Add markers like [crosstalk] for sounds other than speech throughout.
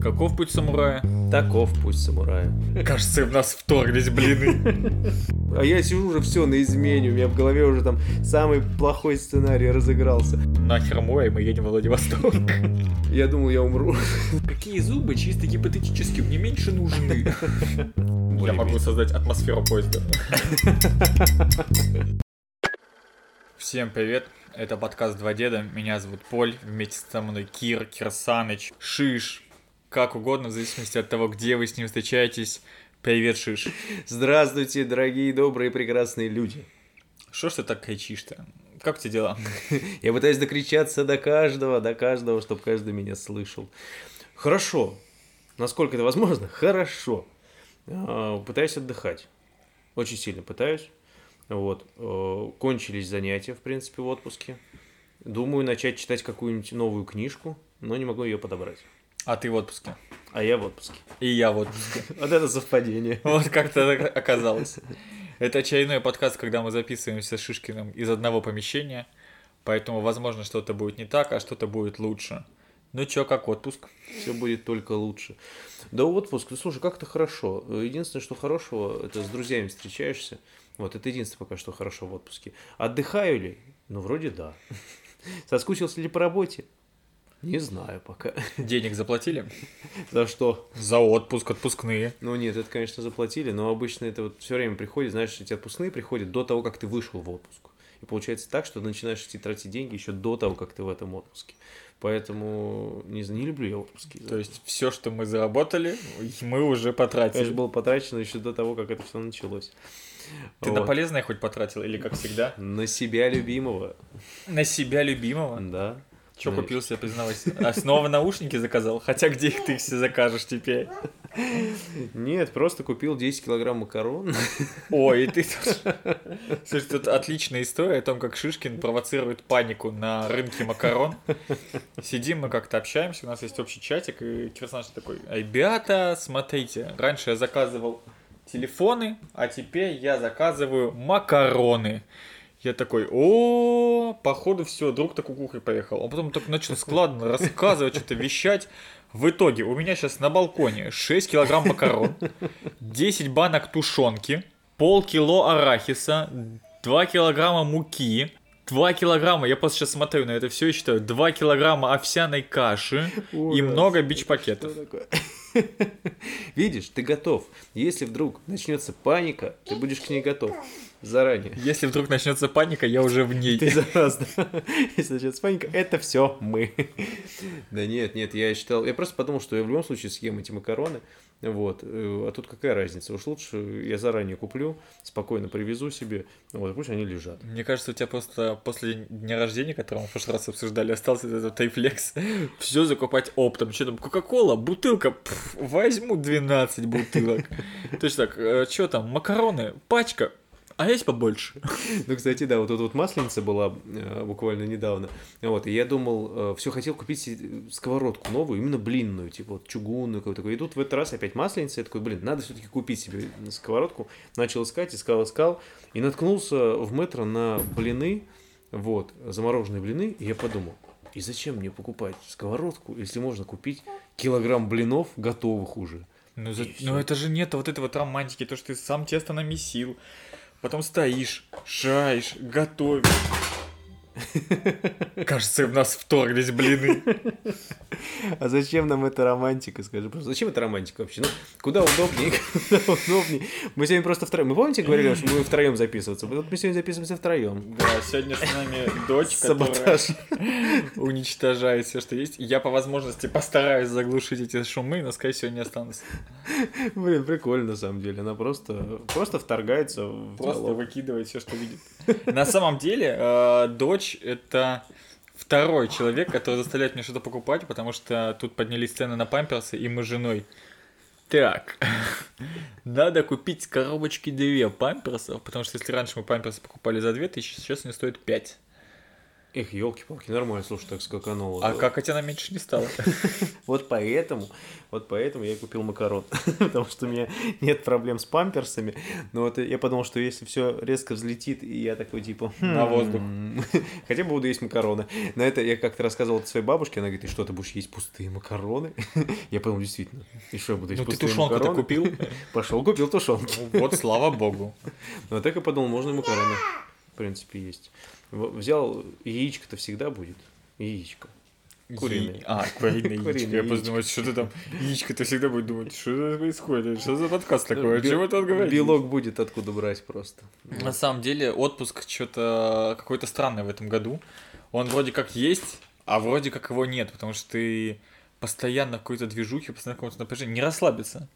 Каков путь самурая? Таков путь самурая. Кажется, в нас вторглись блины. [laughs] А я сижу уже все на измене, у меня в голове уже там самый плохой сценарий разыгрался. Нахер мой, мы едем в Владивосток. [laughs] Я думал, я умру. [laughs] Какие зубы чисто гипотетически мне меньше нужны? Я могу создать атмосферу поезда. Всем привет, это подкаст «Два деда», меня зовут Поль, вместе со мной Кир, Кирсаныч, Шиш, как угодно, в зависимости от того, где вы с ним встречаетесь. Привет, Шиш. Здравствуйте, дорогие, добрые, прекрасные люди. Что ж ты так кричишь-то? Как у тебя дела? [laughs] Я пытаюсь докричаться до каждого, до каждого, чтобы каждый меня слышал. Хорошо. Насколько это возможно? Хорошо. А, Пытаюсь отдыхать. Очень сильно пытаюсь. Вот. Э, Кончились занятия, в принципе, в отпуске. Думаю начать читать какую-нибудь новую книжку, но не могу ее подобрать. А ты в отпуске. А я в отпуске. И я в отпуске. [laughs] Вот это совпадение. [laughs] Вот как-то так оказалось. Это очередной подкаст, когда мы записываемся с Шишкиным из одного помещения, поэтому, возможно, что-то будет не так, а что-то будет лучше. Ну чё, как отпуск? Все будет только лучше. Да отпуск, ну, слушай, как-то хорошо. Единственное, что хорошего, это с друзьями встречаешься. Вот, это единственное пока что хорошо в отпуске. Отдыхаю ли? Ну, вроде да. [laughs] Соскучился ли по работе? Не знаю пока. Денег заплатили? За что? За отпуск, отпускные. Ну нет, это, конечно, заплатили, но обычно это вот все время приходит, знаешь, эти отпускные приходят до того, как ты вышел в отпуск. И получается так, что ты начинаешь идти тратить деньги еще до того, как ты в этом отпуске. Поэтому не, не люблю я отпуски. То есть все, что мы заработали, мы уже потратили. было потрачено еще до того, как это все началось. Ты на Вот. полезное хоть потратил или как всегда? На себя любимого. На себя любимого? Да. Че купил себе, признавайся? А снова наушники заказал? Хотя где их ты себе закажешь теперь? Нет, просто купил 10 килограмм макарон. Ой, и ты тут... Слушай, тут отличная история о том, как Шишкин провоцирует панику на рынке макарон. Сидим мы как-то общаемся, у нас есть общий чатик, и Кирсаныч такой, ребята, смотрите, раньше я заказывал телефоны, а теперь я заказываю макароны. Я такой, о, походу все, друг так кукухой поехал. Он потом так начал складно рассказывать, что-то вещать. В итоге у меня сейчас на балконе 6 килограмм макарон, 10 банок тушенки, полкило арахиса, 2 килограмма муки, 2 килограмма, я просто сейчас смотрю на это все и считаю, 2 килограмма овсяной каши и Ужас. много бич-пакетов. [laughs] Видишь, ты готов. Если вдруг начнется паника, ты будешь к ней готов заранее. Если вдруг начнется паника, я уже в ней. Ты зараза. Если начнется паника, это все мы. Да нет, нет, я считал, я просто подумал, что я в любом случае съем эти макароны. Вот. э, А тут какая разница? Уж лучше я заранее куплю, спокойно привезу себе, вот, пусть они лежат. Мне кажется, у тебя просто после дня рождения, который мы в прошлый раз обсуждали, остался этот рефлекс [laughs] все закупать оптом. Что там, Кока-Кола, бутылка, возьму 12 бутылок. [laughs] То есть так, что там, макароны, пачка, а есть побольше. [laughs] Ну, кстати, да, вот тут вот масленица была э, буквально недавно. Вот, и я думал, все хотел купить сковородку новую, именно блинную, типа вот чугунную какую-то. такую. И тут в этот раз опять масленица, я такой, блин, надо все-таки купить себе сковородку. Начал искать, искал, искал, и наткнулся в метро на блины, вот, замороженные блины, и я подумал, и зачем мне покупать сковородку, если можно купить килограмм блинов готовых уже? Ну, за- ну это же нет вот этой вот романтики, то, что ты сам тесто намесил, потом стоишь, шаешь, готовишь. [laughs] Кажется, в нас вторглись блины. А зачем нам эта романтика, скажи, просто зачем эта романтика вообще? Ну, куда удобнее, [laughs] куда удобнее. Мы сегодня просто втроем. Мы помните, говорили, что мы втроем записываться? Вот мы сегодня записываемся втроем. Да, сегодня с нами дочь, которая Саботаж. уничтожает все, что есть. Я по возможности постараюсь заглушить эти шумы, но, скорее всего, не останутся. Блин, прикольно на самом деле. Она просто, просто вторгается в Просто диалог. выкидывает все, что видит. На самом деле, э, это второй человек, который заставляет меня что-то покупать, потому что тут поднялись цены на памперсы, и мы с женой. Так, [laughs] надо купить коробочки две памперсов, потому что если раньше мы памперсы покупали за 2000, сейчас они стоят 5. Эх, елки-палки, нормально, слушай, так скакануло. А какать она меньше не стала. [laughs] Вот поэтому, вот поэтому я и купил макарон. [laughs] Потому что у меня нет проблем с памперсами. Но вот я подумал, что если все резко взлетит, и я такой типа... На воздух. «Хм, [laughs] Хотя бы буду есть макароны. На это я как-то рассказывал это своей бабушке, она говорит, ты что, ты будешь есть пустые макароны? Я подумал, действительно, и что, я буду есть Ну ты пустые тушенку-то макароны? купил? Пошел, купил тушенки. Вот слава богу. Ну, так и подумал, можно и макароны, в принципе, есть. Взял, яичко-то всегда будет. Яичко. Куриные. Яи- А, куриные яичко. Я просто думаю, что ты там, яичко ты всегда будешь думать, что происходит, что за подкаст такой, о чем это говорит? Белок будет откуда брать просто. На самом деле отпуск что-то какой-то странный в этом году. Он вроде как есть, а вроде как его нет, потому что ты постоянно в какой-то движухе, постоянно в каком-то напряжении. Не расслабиться,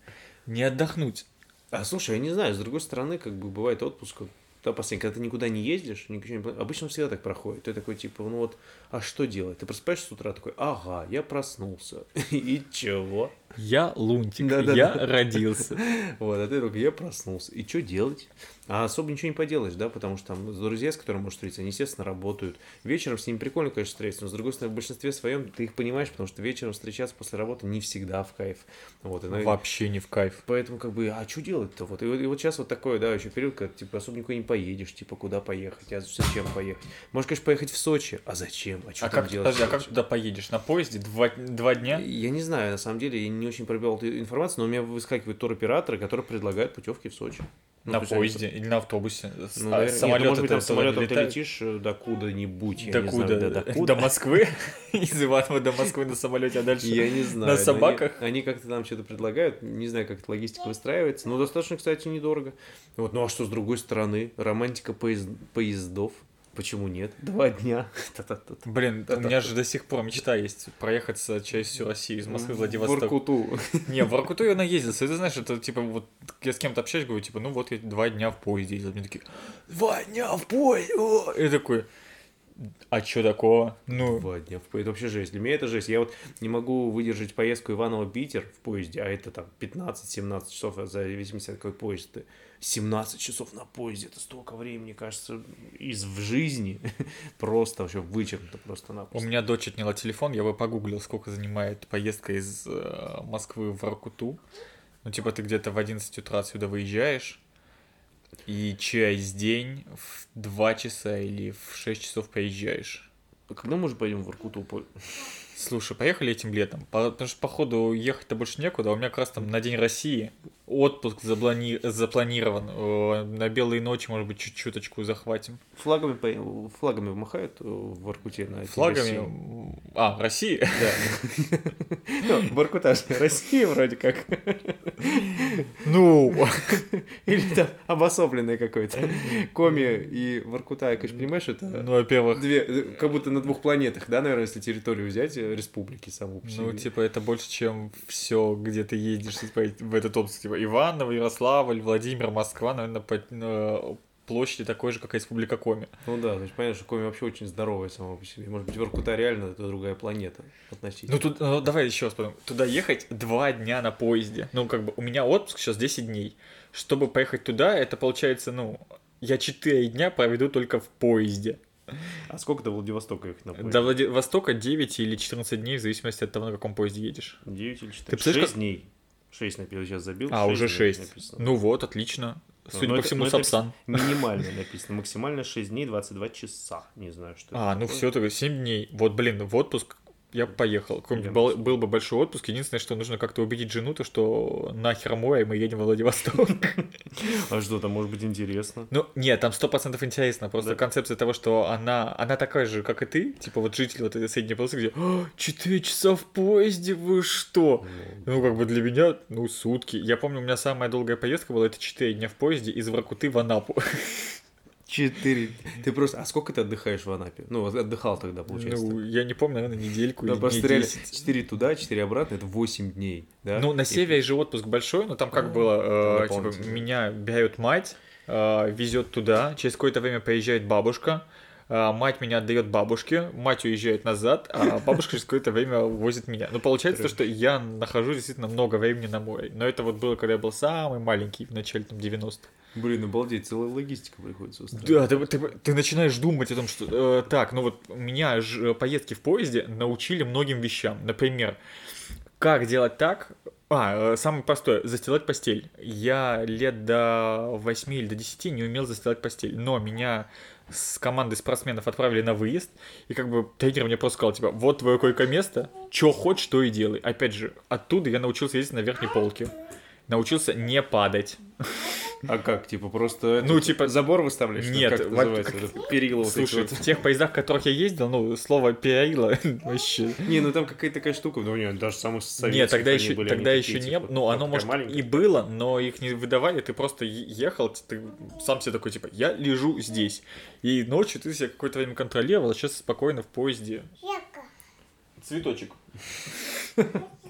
не отдохнуть. А слушай, я не знаю, с другой стороны, как бы бывает отпуск, да, последний, когда ты никуда не ездишь, ничего не обычно всегда так проходит. Ты такой, типа, ну вот, а что делать? Ты просыпаешься с утра такой, ага, я проснулся. [laughs] И чего? Я лунтик, Да-да-да. я родился. Вот, а ты такой, я проснулся. И что делать? А особо ничего не поделаешь, да, потому что там друзья, с которыми можешь встретиться, они, естественно, работают. Вечером с ними прикольно, конечно, встретиться, но, с другой стороны, в большинстве своем ты их понимаешь, потому что вечером встречаться после работы не всегда в кайф. Вот, и, наверное, Вообще не в кайф. Поэтому, как бы, а что делать-то? Вот, и, вот, и вот сейчас вот такое, да, еще период, когда, типа, особо никуда не поедешь, типа, куда поехать, а зачем поехать? Можешь, конечно, поехать в Сочи, а зачем? А что А там как, делать? подожди, а как туда поедешь? На поезде два, два дня? Я не знаю, на самом деле, я не очень пробивал эту информацию, но у меня выскакивают туроператоры, которые предлагают путевки в Сочи. Ну, на поезде или на автобусе? Ну, наверное, нет, ну, может быть, там самолетом не ты летишь э, [laughs] до куда-нибудь, До не куда? знаю, до До куда. Москвы? [laughs] Из Иванова до Москвы на самолете, а дальше Я не знаю. на но они- собаках? Они, как-то там что-то предлагают, не знаю, как эта логистика выстраивается, но достаточно, кстати, недорого. Вот, ну а что с другой стороны? Романтика поезд- поездов. Почему нет? Два дня. [laughs] Блин, у меня же до сих пор мечта есть проехаться через всю Россию, из Москвы в В Владивосток. Воркуту. Не, в Воркуту я [laughs] наездился. Это знаешь, это типа вот я с кем-то общаюсь, говорю, типа, ну вот я два дня в поезде ездил. Мне такие, два дня в поезде? о!» И такой, а чё такого? Ну, Два дня в поезде. Это вообще жесть. Для меня это жесть. Я вот не могу выдержать поездку Иваново-Питер в поезде, а это там 15-17 часов, в зависимости от какой поезд ты. 17 часов на поезде, это столько времени, кажется, из в жизни [laughs] просто вообще вычеркнуто просто у напросто. меня дочь отняла телефон, я бы погуглил, сколько занимает поездка из э, Москвы в Воркуту. Ну, типа, ты где-то в 11 утра отсюда выезжаешь, и через день в 2 часа или в 6 часов приезжаешь. А Когда мы уже пойдем в Воркуту? [laughs] Слушай, поехали этим летом. По- Потому что, походу, ехать-то больше некуда. У меня как раз там на День России отпуск заплани- запланирован. На белые ночи, может быть, чуть чуточку захватим. Флагами, флагами махают э, в Воркуте на эти России? Флагами. А, России? Да. [laughs] Ну, Воркута же Россия вроде как. Ну, Или там обособленное какое-то. Коми и Воркута, конечно, понимаешь, это ну, во-первых, две, как будто на двух планетах, да, наверное, если территорию взять, республики саму по ну, себе. типа, это больше, чем все, где ты едешь типа, в этот отпуск. Типа, Иваново, Ярославль, Владимир, Москва, наверное, по площади такой же, как и Республика Коми. Ну да, то есть понятно, что Коми вообще очень здоровая сама по себе. Может быть, Воркута реально это другая планета относительно. Ну, тут, ну, давай еще раз подумаем. Туда ехать два дня на поезде. Ну, как бы, у меня отпуск сейчас 10 дней. Чтобы поехать туда, это получается, ну, я 4 дня проведу только в поезде. А сколько до Владивостока ехать на поезде? До Владивостока 9 или 14 дней, в зависимости от того, на каком поезде едешь. 9 или 4? Ты представляешь, 6 дней. 6 написано, сейчас забил. А, уже дней 6. написано. Ну вот, отлично. Судя Ну, по это- всему, ну, Сапсан. Минимально [laughs] написано. Максимально 6 дней, 22 часа. Не знаю, что А, это ну такое. все, тогда 7 дней. Вот, блин, в отпуск я бы поехал. Какой-нибудь был, был бы большой отпуск. Единственное, что нужно как-то убедить жену, то что нахер море, и мы едем во Владивосток. [laughs] А что там может быть интересно? Ну, нет, там сто процентов интересно. Просто Да. концепция того, что она, она такая же, как и ты. Типа вот житель вот этой средней полосы, где «А, четыре часа в поезде, вы что? Ну, как бы для меня, ну, сутки. Я помню, у меня самая долгая поездка была, это 4 дня в поезде из Воркуты в Анапу. [laughs] Четыре. Ты просто... А сколько ты отдыхаешь в Анапе? Ну, отдыхал тогда, получается. Ну, я не помню, наверное, недельку Да, или просто дней реально 10. 4 туда, 4 обратно, это 8 дней, да? Ну, на севере же отпуск большой, но там как было, э, типа, меня берет мать, э, везет туда, через какое-то время приезжает бабушка, э, мать меня отдает бабушке, мать уезжает назад, а [laughs] бабушка через какое-то время возит меня. Ну, получается то, что я нахожусь действительно много времени на море. Но это вот было, когда я был самый маленький, в начале там 90-х. Блин, обалдеть, целая логистика приходится устраивать. Да, ты, ты, ты начинаешь думать о том, что... Э, так, ну вот меня ж, э, поездки в поезде научили многим вещам. Например, как делать так... А, э, самое простое, застилать постель. Я лет до 8 или до 10 не умел застилать постель, но меня с командой спортсменов отправили на выезд, и как бы тренер мне просто сказал, типа, вот твое койко-место, что хочешь, то и делай. Опять же, оттуда я научился ездить на верхней полке. Научился не падать. А как, типа, просто Ну, типа, забор выставляешь? Нет, как это называется? как- перила вот эти Слушай, вот. в тех поездах, в которых я ездил, ну, слово перила [laughs] вообще... Не, ну там какая-то такая штука, ну нет, даже самых советских Нет, тогда еще, были, тогда еще не типа, Ну, оно, может, маленькая. и было, но их не выдавали, ты просто ехал, ты сам себе такой, типа, я лежу здесь. И ночью ты себя какое-то время контролировал, а сейчас спокойно в поезде. Цветочек. [laughs]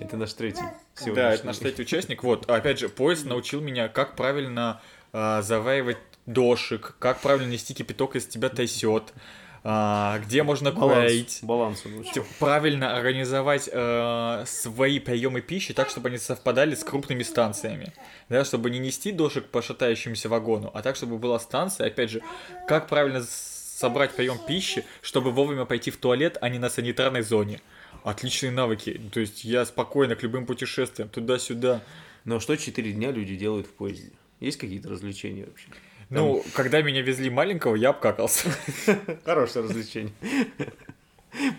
Это наш третий Да, сегодняшний. это наш третий участник. Вот, опять же, поезд научил меня, как правильно а, заваривать дошик, как правильно нести кипяток, если тебя трясет, а, где можно Баланс, курить. баланс. Типа, правильно организовать э, свои приемы пищи так, чтобы они совпадали с крупными станциями. Да, чтобы не нести дошек по шатающемуся вагону, а так, чтобы была станция, опять же, как правильно собрать прием пищи, чтобы вовремя пойти в туалет, а не на санитарной зоне. Отличные навыки. То есть я спокойно к любым путешествиям, туда-сюда. Но что четыре дня люди делают в поезде? Есть какие-то развлечения вообще? Ну, когда меня везли маленького, я обкакался. [laughs] Хорошее развлечение.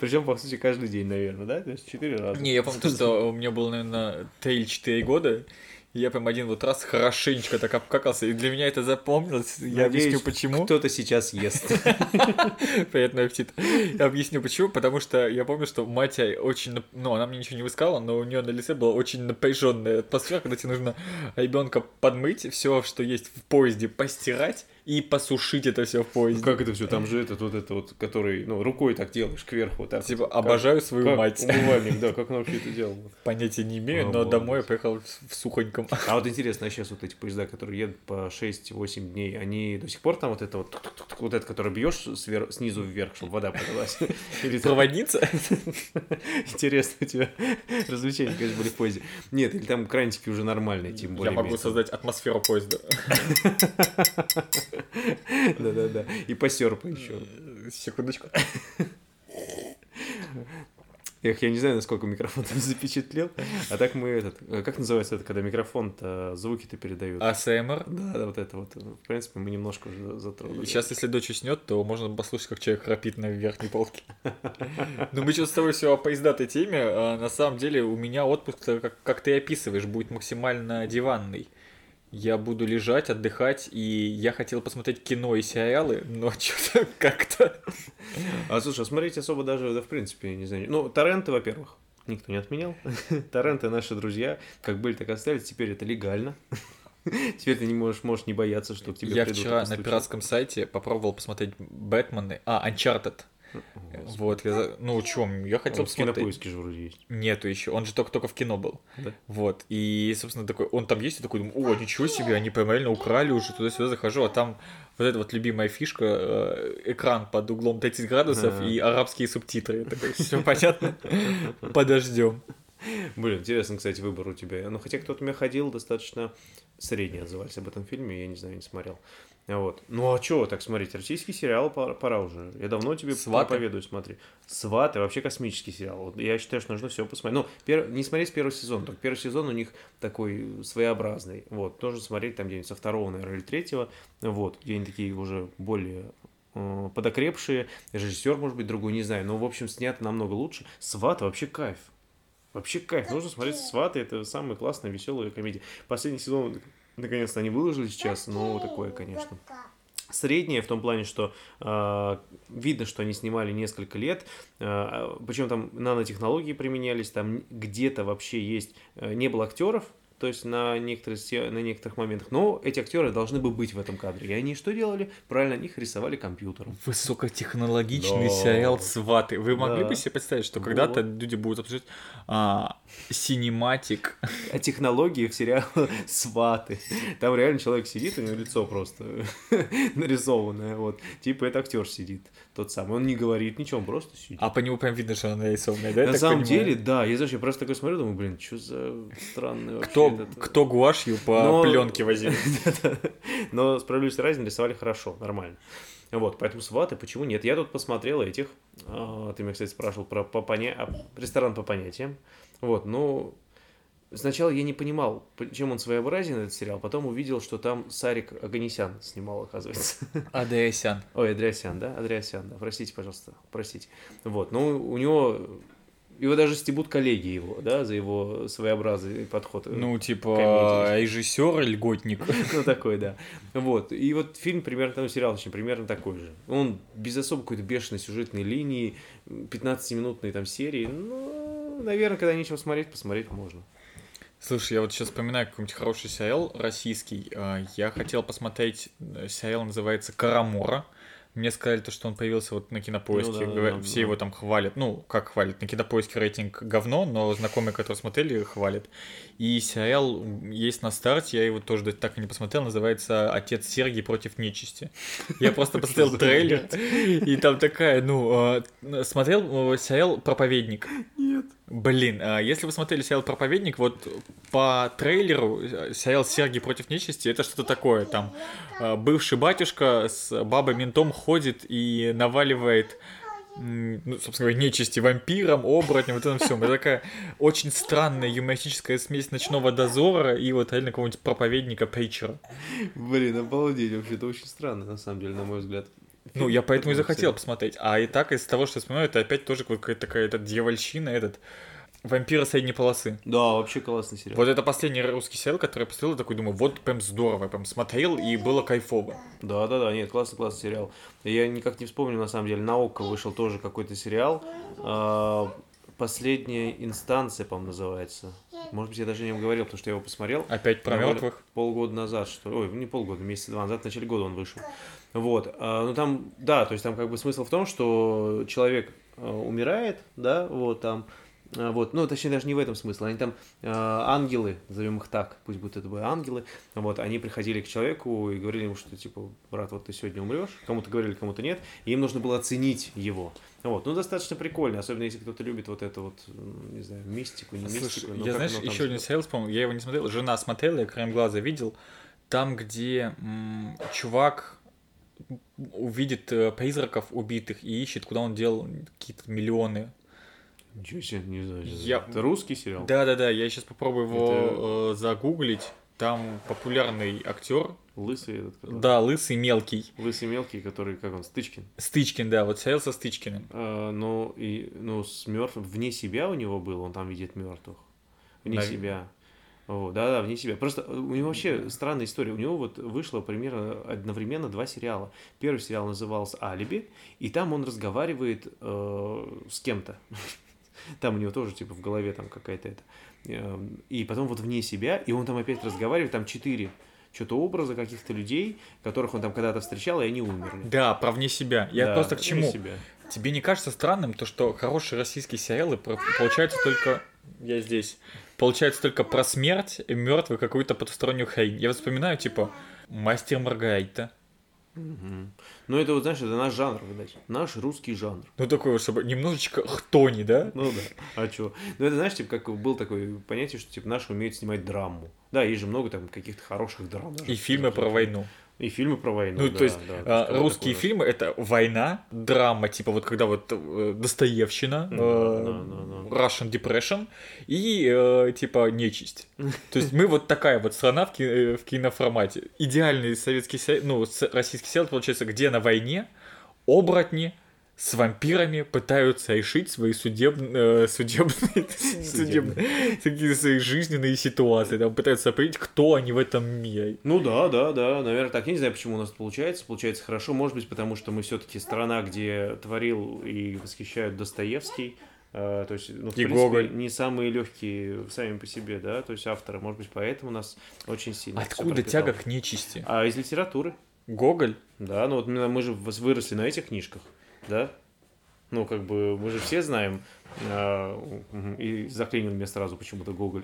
Причем, по сути, каждый день, наверное, да? То есть четыре раза. Не, я помню, то, что у меня было, наверное, 3 или 4 года, я прям один вот раз хорошенечко так обкакался, и для меня это запомнилось. Я Надеюсь, объясню почему. Кто-то сейчас ест. [laughs] Приятный аппетит. Я объясню почему, потому что я помню, что мать очень, ну, она мне ничего не высказала, но у нее на лице была очень напряженная атмосфера, когда тебе нужно ребенка подмыть, все, что есть в поезде, постирать и посушить это все в поезде. Как это все? Там же этот вот это вот, который, ну, рукой так делаешь кверху, вот так. Типа, вот. обожаю свою Как мать. умывальник, да, как она вообще это делала? [laughs] Понятия не имею, но Обалдеть. домой я приехал в- сухоньком. [laughs] А вот интересно, а сейчас вот эти поезда, которые едут по 6-8 дней, они до сих пор там вот это вот, вот это, который бьешь свер- снизу вверх, чтобы вода подалась? [laughs] Или Проводница? Интересно у тебя развлечения, конечно, были в поезде. Нет, или там крантики уже нормальные, тем более. Я могу создать атмосферу поезда. Да-да-да. И посерпа еще. Секундочку. Эх, я не знаю, насколько микрофон там запечатлел. А так мы этот... э, Как называется это, когда микрофон-то звуки-то передает? АСМР. Да, да, вот это вот. В принципе, мы немножко уже затронули. Сейчас, если дочь уснет, то можно послушать, как человек храпит на верхней полке. Ну, мы что-то с тобой все о поездатой теме. а на самом деле, у меня отпуск, как ты описываешь, будет максимально диванный. Я буду лежать, отдыхать, и я хотел посмотреть кино и сериалы, но [laughs] что-то как-то... А слушай, а смотреть особо даже, да, в принципе, не знаю. Ну, торренты, во-первых, никто не отменял. [laughs] Торренты наши друзья, как были, так и остались. Теперь это легально. [laughs] Теперь ты не можешь, можешь не бояться, что к тебе Я вчера на пиратском сайте попробовал посмотреть Бэтмены. А, Uncharted. Вот, я, за- ну, чем, я хотел Он в посмотреть. кинопоиске же вроде есть. Нету еще, он же только-только в кино был. Да? Вот, и, собственно, такой, он там есть, и такой, думаю, о, ничего себе, они прям реально украли уже, туда-сюда захожу, а там вот эта вот любимая фишка, э, экран под углом 30 градусов Ага. и арабские субтитры. Я такой, все понятно, подождем. Блин, интересно, кстати, выбор у тебя. Ну, хотя кто-то у меня ходил, достаточно средне отзывались об этом фильме, я не знаю, не смотрел. Вот. Ну а чё так смотреть? Российский сериал пора, пора уже. Я давно тебе «Сваты». проповедую, смотри. Сваты вообще космический сериал. Вот я считаю, что нужно все посмотреть. Ну, пер- не смотреть с первого сезона. Только первый сезон у них такой своеобразный. Вот. Нужно смотреть там где-нибудь со второго, наверное, или третьего. Вот. Где они такие уже более э, подокрепшие. Режиссер, может быть, другой, не знаю. Но, в общем, снято намного лучше. Сваты вообще кайф. Вообще кайф. Нужно смотреть «Сваты». Это самая классная, веселая комедия. Последний сезон, наконец-то, они выложили сейчас. Но такое, конечно. Среднее в том плане, что э, видно, что они снимали несколько лет, э, причем там нанотехнологии применялись, там где-то вообще есть, э, не было актеров, то есть на некоторых, на некоторых моментах, но эти актеры должны бы быть в этом кадре. И они что делали? Правильно, их рисовали компьютером. Высокотехнологичный Да. сериал «Сваты». Вы могли Да. бы себе представить, что Вот. когда-то люди будут обсуждать а, синематик, А технологии в сериале [laughs] «Сваты». Там реально человек сидит, у него лицо просто [laughs] нарисованное, вот. Типа это актер сидит, тот самый. Он не говорит ничего, он просто сидит. а по нему прям видно, что она нарисованная, да? На самом понимаю? деле, да, я, знаешь, я просто такой смотрю, думаю, блин, что за странный вообще. Кто, этот... кто гуашью по Но- пленке возил. [laughs] Но справедливости ради рисовали хорошо, нормально. Вот, поэтому сваты, почему нет? Я тут посмотрел этих. а, Ты меня, кстати, спрашивал про по поня- а, ресторан по понятиям. Вот, ну, сначала я не понимал, чем он своеобразен, этот сериал. Потом увидел, что там Сарик Аганесян снимал, оказывается. [laughs] АДСян. Ой, Андреасян, да? Андреасян, да. Простите, пожалуйста, простите. Вот, ну, у него... Его даже стебут коллеги его, да, за его своеобразный подход. Ну, типа, режиссер, льготник. [laughs] Ну, такой, да. Вот. И вот фильм примерно, ну, сериал очень примерно такой же. Он без особо какой-то бешеной сюжетной линии, 15-минутные там серии. Ну, наверное, когда нечего смотреть, посмотреть можно. Слушай, я вот сейчас вспоминаю какой-нибудь хороший сериал российский. А, Я хотел посмотреть, э, сериал называется «Карамора». Мне сказали, то, что он появился вот на кинопоиске. Ну да, Говорят, да, Все да. его там хвалят. Ну, как хвалят? На кинопоиске рейтинг говно, но знакомые, которые смотрели, хвалят. И сериал есть на старте, я его тоже так и не посмотрел, называется «Отец Сергий против нечисти». Я просто посмотрел трейлер, и там такая, ну, э, смотрел э, сериал «Проповедник». Нет. Блин, а если вы смотрели сериал «Проповедник», вот по трейлеру э, сериал «Сергий против нечисти» это что-то такое, там э, бывший батюшка с бабой-ментом ходит и наваливает ну, собственно говоря, нечисти, вампирам, оборотням, вот это все. Это такая очень странная юмористическая смесь ночного дозора и вот реально какого-нибудь проповедника Притчера. Блин, обалдеть. Вообще, это очень странно, на самом деле, на мой взгляд. Ну, я поэтому и захотел посмотреть. А и так, из того, что я вспоминаю, это опять тоже какая-то такая эта дьявольщина, этот вампира средней полосы. Да, вообще классный сериал. Вот это последний русский сериал, который я посмотрел, такой думаю, вот прям здорово, прям смотрел, и было кайфово. Да, да, да, нет, классный, классный сериал. Я никак не вспомню, на самом деле, на ОККО вышел тоже какой-то сериал. А, Последняя инстанция, по-моему, называется. Может быть, я даже о нем говорил, потому что я его посмотрел. Опять про мертвых. Полгода назад, что ли. Ой, не полгода, месяца два назад, в начале года он вышел. Вот. а, Ну там, да, то есть там как бы смысл в том, что человек а, умирает, да, вот там. а, Вот, ну, точнее, даже не в этом смысл. Они там а, ангелы, назовем их так, пусть будут это будут ангелы. Вот, они приходили к человеку и говорили ему, что типа, брат, вот ты сегодня умрешь. Кому-то говорили, кому-то нет. И им нужно было оценить его. Вот, ну, достаточно прикольно, особенно если кто-то любит вот это вот, не знаю, мистику, не мистику. Слушай, но я знаешь, еще один сериал вспомнил, я его не смотрел, жена смотрела, я краем глаза видел, там, где м, чувак увидит э, призраков убитых и ищет, куда он делал какие-то миллионы. Ничего себе, не знаю. Я- Это русский сериал? Да-да-да, я сейчас попробую его э, загуглить. Там популярный актер, Лысый этот, который- да, лысый, мелкий. Лысый мелкий, который, как он, Стычкин. Стычкин, да, вот сериал со Стычкиным. А, ну, и, ну, с мертвым, вне себя у него был, он там видит мертвых. Вне Наве- себя. Вот, да, да, вне себя. Просто у него вообще странная история. У него вот вышло примерно одновременно два сериала. Первый сериал назывался «Алиби», и там он разговаривает э, с кем-то. [laughs] Там у него тоже, типа, в голове там какая-то это. Эм, И потом вот вне себя, и он там опять разговаривает, там четыре что-то образа каких-то людей, которых он там когда-то встречал, и они умерли. Да, про вне себя. Я Да, просто к чему? себя. Тебе не кажется странным то, что хорошие российские сериалы получаются только... Я здесь. Получается только про смерть и мертвую какую-то потустороннюю хрень. Я вот вспоминаю, типа, Мастер Маргарита. Мгм. Ну, это вот, знаешь, это наш жанр, видать. Наш русский жанр. Ну, такой вот, чтобы немножечко хтони, да? Ну да. А чё? Ну, это, знаешь, типа, как был такое понятие, что, типа, наши умеют снимать драму. Да, есть же много там каких-то хороших драм. даже. И фильмы про войну. И фильмы про войну, Ну, да, то есть, да. а, что русские такое. фильмы это война, драма, типа вот когда вот э, Достоевщина, Да, э, да, да, да. Russian Depression и э, типа нечисть. То есть мы вот такая вот страна в, ки- э, в киноформате. Идеальный советский, ну, российский сериал получается, где на войне оборотни с вампирами пытаются решить свои судебные, судебные, судебные, такие свои жизненные ситуации, там пытаются определить, кто они в этом мире. Ну да, да, да, наверное, так. Я не знаю, почему у нас получается. Получается хорошо, может быть, потому что мы все-таки страна, где творил и восхищают Достоевский. Э, то есть, ну, в И принципе, Гоголь. не самые легкие сами по себе, да, то есть авторы, может быть, поэтому у нас очень сильно. Откуда тяга к нечисти? А из литературы? Гоголь? Да, ну вот мы же выросли на этих книжках, да? Ну, как бы, мы же все знаем, а, и заклинил мне сразу почему-то Гоголь.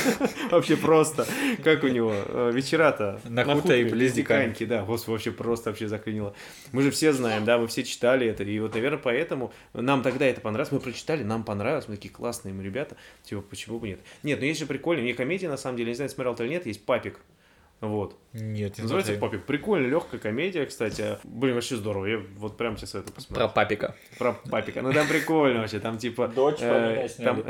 [laughs] Вообще просто. Как у него э, вечера-то? На хута и близ Диканьки. Да, господи, вообще просто вообще заклинило. Мы же все знаем, да, мы все читали это. И вот, наверное, поэтому нам тогда это понравилось. Мы прочитали, нам понравилось. Мы такие классные мы ребята. Типа, почему бы нет? Нет, ну есть же прикольно. Не комедия, на самом деле, не знаю, смотрел ты или нет, есть «Папик». Вот. Нет, не Называется «Папик». Прикольно, легкая комедия, кстати. Блин, вообще здорово. Я вот прям сейчас это посмотрел. Про папика. Про папика. Ну там прикольно вообще. Там типа... Дочь э, там,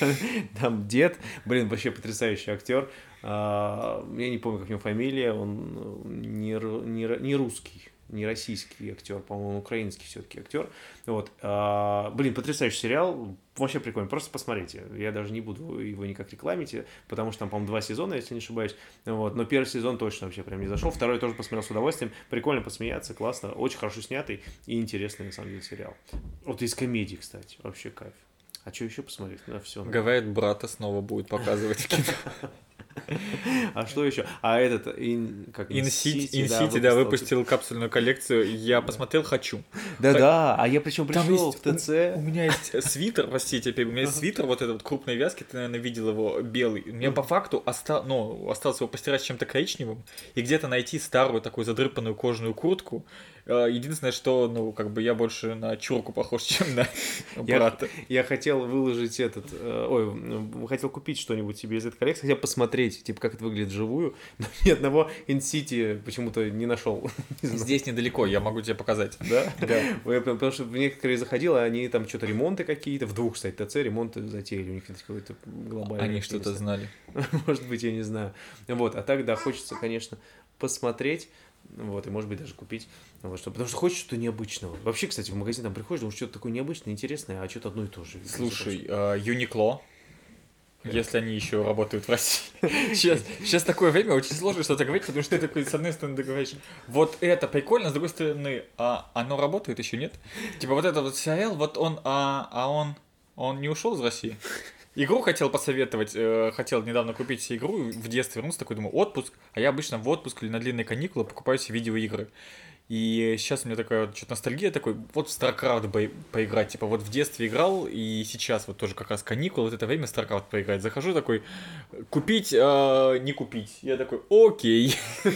[laughs] там дед. Блин, вообще потрясающий актер. А, я не помню, как у него фамилия. Он не, не, не русский не российский актер, по-моему, украинский все-таки актер. Вот. А, блин, потрясающий сериал, вообще прикольно, просто посмотрите. Я даже не буду его никак рекламить, потому что там, по-моему, два сезона, если не ошибаюсь. Вот. Но первый сезон точно вообще прям не зашел. Второй тоже посмотрел с удовольствием. Прикольно посмеяться, классно, очень хорошо снятый и интересный, на самом деле, сериал. Вот из комедии, кстати, вообще кайф. А что еще посмотреть? Да, все. Говорит, брата снова будет показывать кино. [laughs] А что еще? А этот in, как In City, In City, да, выпустил капсульную коллекцию. Я посмотрел, хочу. Да-да, а я причем пришел в ТЦ. У меня есть свитер, простите, у меня есть свитер, вот этот вот крупной вязки, ты, наверное, видел его, белый. У меня по факту осталось, ну, осталось его постирать чем-то коричневым и где-то найти старую такую задрыпанную кожаную куртку, единственное, что, ну, как бы я больше на чурку похож, [laughs] чем на брата. Я, я хотел выложить этот, э, ой, хотел купить что-нибудь себе из этой коллекции, хотел посмотреть, типа, как это выглядит вживую, [laughs] но ни одного In-City почему-то не нашел. [laughs] Здесь недалеко, я могу тебе показать. Да? Да. Потому что в некоторые заходил, они там что-то ремонты какие-то, в двух, кстати, ТЦ ремонты затеяли, у них какой-то глобальный. Они что-то знали. Может быть, я не знаю. Вот, а так, да, хочется, конечно, посмотреть. Вот, и может быть даже купить. Вот, что, потому что хочешь что-то необычного. Вообще, кстати, в магазин там приходишь, думаешь, что-то такое необычное, интересное, а что-то одно и то же. Слушай, Юникло, uh, если они еще работают в России. [laughs] Сейчас, сейчас такое время, очень сложно что-то говорить, потому что ты такой, с одной стороны, ты говоришь, вот это прикольно, с другой стороны, а оно работает еще нет? Типа вот это вот сериал, вот он, а, а он, он не ушел из России? Игру хотел посоветовать, э, хотел недавно купить игру, в детстве вернулся, такой думаю, отпуск, а я обычно в отпуск или на длинные каникулы покупаю себе видеоигры. И сейчас у меня такая вот что-то ностальгия такой, вот в StarCraft по поиграть, типа вот в детстве играл, и сейчас вот тоже как раз каникулы, вот это время StarCraft поиграть. Захожу такой, купить, э, не купить. Я такой, окей. [laughs]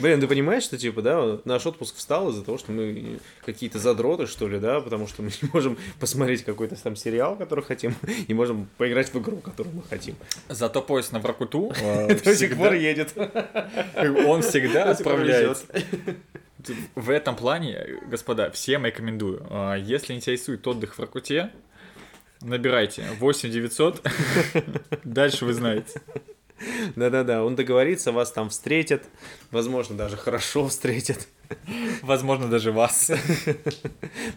Блин, ты понимаешь, что типа, да, наш отпуск встал из-за того, что мы какие-то задроты, что ли, да, потому что мы не можем посмотреть какой-то там сериал, который хотим, [laughs] и можем поиграть в игру, которую мы хотим. Зато поезд на Вракуту [laughs] до сих пор едет. Он всегда отправляется в этом плане, господа, всем рекомендую. А, если интересует отдых в Ракуте, набирайте 8 900. [laughs] Дальше вы знаете. Да-да-да, он договорится, вас там встретят, возможно, даже хорошо встретят. Возможно, даже вас.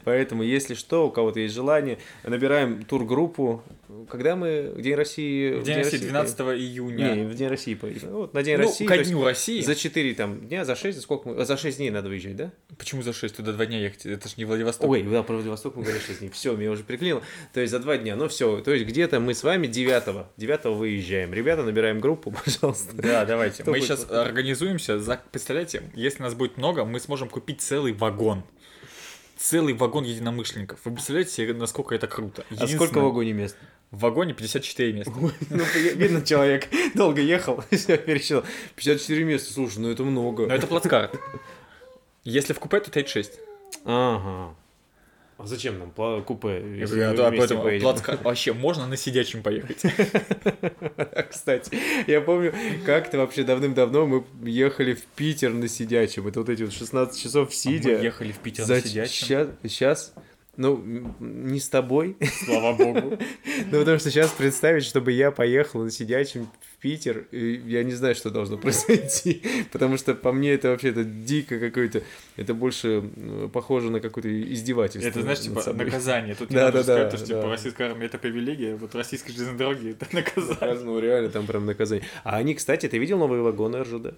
Поэтому, если что, у кого-то есть желание, набираем тургруппу. Когда мы в День России... В День, День России 12 июня. Не, в День России поедем. Вот, на День ну, России. Ко Дню России. За 4 там, дня, за 6, за сколько мы... За 6 дней надо выезжать, да? Почему за 6? Туда 2 дня ехать. Это же не Владивосток. Ой, да, про Владивосток мы говорили 6 дней. Все, меня уже приклинило. То есть за 2 дня. Ну все, то есть где-то мы с вами 9 9 выезжаем. Ребята, набираем группу, [laughs] пожалуйста. Да, давайте. мы сейчас организуемся. Представляете, если нас будет много, мы сможем купить целый вагон. Целый вагон единомышленников. Вы представляете себе, насколько это круто? А сколько в вагоне мест? В вагоне 54 места. ну, видно, человек долго ехал, [laughs] все пересчитал. 54 места, слушай, ну это много. Ну это плацкарт. Если в купе, то 36. Ага. А зачем нам купе? Если я, да, поэтому плацка... вообще можно на сидячем поехать. [laughs] Кстати, я помню, как-то вообще давным-давно мы ехали в Питер на сидячем. Это вот эти вот 16 часов сидя. А мы ехали в Питер на сидячем. Сейчас, сейчас ну, не с тобой. Слава богу. [laughs] ну, потому что сейчас представить, чтобы я поехал на сидячем Питер, я не знаю, что должно [laughs] произойти. потому что по мне это вообще это дико какое-то. Это больше похоже на какое-то издевательство. Это, знаешь, типа наказание. Тут да, да, да, что, типа, российская армия это привилегия, вот российские железные дороги это [laughs] наказание. Ну, реально, там прям наказание. А они, кстати, ты видел новые вагоны РЖД?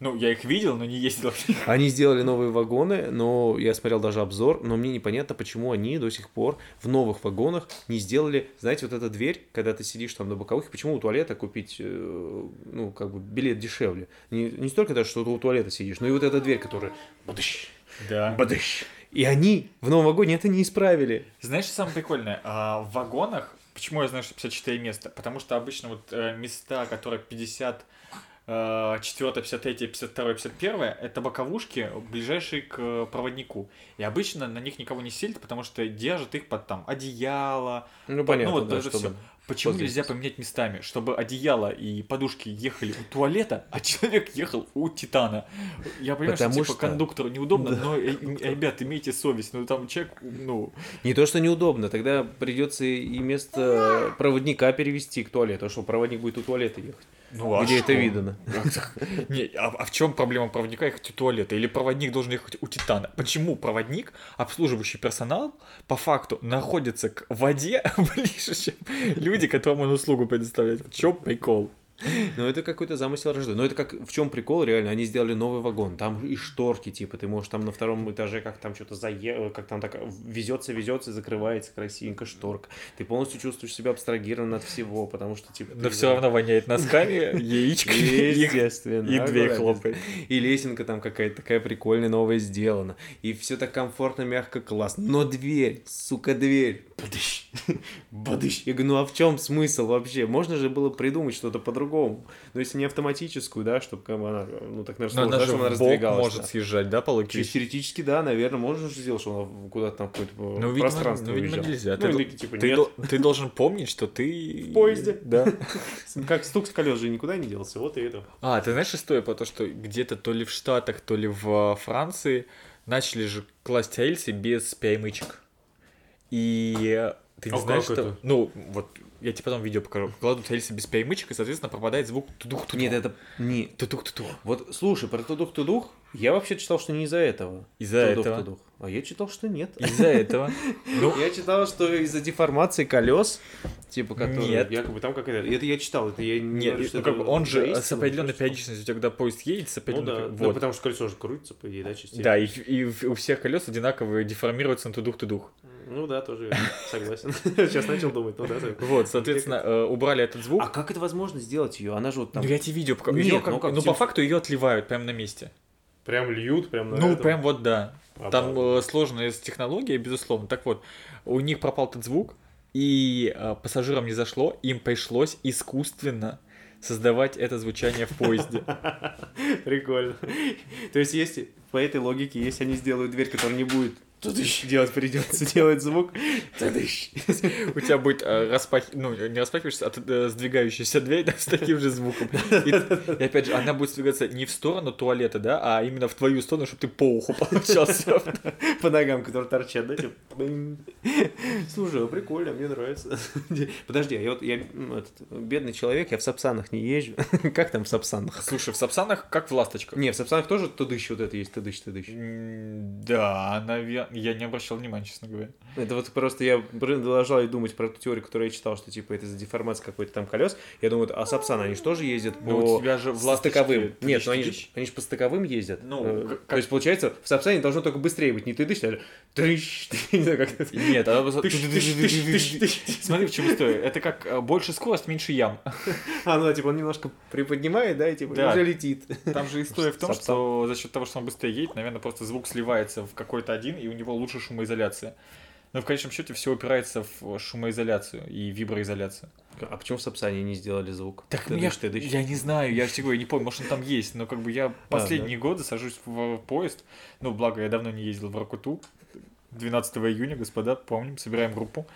Ну, я их видел, но не ездил. Они сделали новые вагоны, но я смотрел даже обзор, но мне непонятно, почему они до сих пор в новых вагонах не сделали, знаете, вот эта дверь, когда ты сидишь там на боковых, почему у туалета купить, э, ну, как бы билет дешевле? Не, не столько даже, что ты у туалета сидишь, но и вот эта дверь, которая... Бадыщ, да. Бадыщ, И они в новом вагоне это не исправили. Знаешь, что самое прикольное? А, в вагонах, почему я знаю, что 54 места? Потому что обычно вот э, места, которые 50 4, 53, 52, 51 это боковушки, ближайшие к проводнику. И обычно на них никого не селят, потому что держат их под там одеяло. Ну, под- понятно, вот да, даже чтобы всё. Почему возле- нельзя поменять местами? Чтобы одеяло и подушки ехали у туалета, а человек ехал у Титана. Я понимаю, Потому что, типа, что- кондуктору неудобно, но, э, э, ребят, имейте совесть. Ну, там человек, ну, Не то, что неудобно, тогда придется и место проводника перевести к туалету, а что проводник будет у туалета ехать. Ну а Где это что? видано? [laughs] Не, а, а в чем проблема проводника ехать у туалета? Или проводник должен ехать у Титана? Почему проводник, обслуживающий персонал, по факту находится к воде [laughs] ближе, чем люди, которым он услугу предоставляет? В чем прикол? Ну, это какой-то замысел рождения. Но это как, в чем прикол, реально, они сделали новый вагон. Там и шторки, типа, ты можешь там на втором этаже, как там что-то зае... как там так везется, везется, закрывается красивенько шторка. Ты полностью чувствуешь себя абстрагирован от всего, потому что, типа... Но все равно воняет носками, [laughs] яичками Естественно. и дверь аккуратно. хлопает. И лесенка там какая-то такая прикольная, новая сделана. И все так комфортно, мягко, классно. Но дверь, сука, дверь. Бадыщ. [laughs] Бадыщ. Я говорю, ну а в чем смысл вообще? Можно же было придумать что-то по-другому. Ну, если не автоматическую, да, чтобы как бы она, ну, так, наверное, Но сложно, она да, чтобы она раздвигалась. может да. съезжать, да, по логике? теоретически, да, наверное, можно же сделать, что она куда-то там какое-то Ну, видимо, пространство ну, видимо, нельзя. Ну, Ты, или, типа, ты нет. ты должен помнить, что ты... [laughs] В поезде. Да. [laughs] Как стук с колес же никуда не делся, вот и это. А, ты знаешь историю про то, что где-то то ли в Штатах, то ли в э, Франции начали же класть рельсы без перемычек. И э, ты не А знаешь, что... это? Ну, вот я тебе потом видео покажу. Кладут рельсы без перемычек, и, соответственно, пропадает звук тудух тудух Нет, это не. тудух тудух Вот слушай, про тудух-тудух, я вообще читал, что не из-за этого. Из-за этого. Тудух-тудух. А я читал, что нет. Из-за этого. [laughs] Ну, Я читал, что из-за деформации колес, типа, которые Нет. якобы там какая-то. Это я читал, это я не нет, ну, как бы он же с определенной периодичностью, когда поезд едет, с Ну определенной... да, пер- да, вот. потому что колесо же крутится, по идее, да, частично. Да, и, и у всех колес одинаковые деформируются на тудух-тудух. Ну да, тоже согласен. [laughs] Сейчас начал думать, ну да. Вот, соответственно, э, убрали этот звук. А как это возможно сделать ее? Она же вот там Ну, я тебе видео покажу. Нет, ну как- как, ну, по факту ее отливают прямо на месте. прям льют, прям на Ну, этом. прям вот да. Там Обалдеть. э, сложная технология, безусловно. Так вот, у них пропал этот звук, и э, пассажирам не зашло, им пришлось искусственно создавать это звучание в поезде. [laughs] Прикольно. То есть, если по этой логике, если они сделают дверь, которая не будет тудыщ делать, придется [laughs] делать звук тудыщ. У тебя будет э, распах... ну, не распахиваешься, а э, сдвигающаяся дверь [laughs] да, с таким же звуком. И, и опять же, она будет сдвигаться не в сторону туалета, да, а именно в твою сторону, чтобы ты по уху получался. [laughs] по ногам, которые торчат, да? типа. Слушай, ну прикольно, мне нравится. Подожди, а я вот я этот, бедный человек, я в Сапсанах не езжу. Как там в Сапсанах? Слушай, в Сапсанах как в ласточках. Не, в Сапсанах тоже тудыщ вот это есть, тудыщ, тудыщ. Да, наверное, я не обращал внимания, честно говоря. Это вот просто я продолжал и думать про ту теорию, которую я читал, что типа это за деформация какой-то там колес. Я думаю, а Сапсаны, они же тоже ездят Ну, у по тебя же в стыковым. ты Нет, ну они же, они же по стыковым ездят. Ну, Э, как- То есть, получается, в Сапсане должно только быстрее быть. Не ты тыщ, а тыщ. [laughs] Не знаю, как это. Нет, тыщ. Смотри, в чем история. Это как э, больше скорость, меньше ям. А, ну, да, типа, он немножко приподнимает, да, и типа, Да. уже летит. Там же история в том, Сапсан. что за счет того, что он быстрее едет, наверное, просто звук сливается в какой-то один, и у него лучше шумоизоляция. Но в конечном счете все упирается в шумоизоляцию и виброизоляцию. А почему в Сапсане не сделали звук? Так Тыдыщ, я, тыдыщ. я не знаю, я говорю, я не помню, может он там есть, но как бы я последние годы сажусь в поезд, ну, благо я давно не ездил в Рокуту, 12 июня, господа, помним, собираем группу.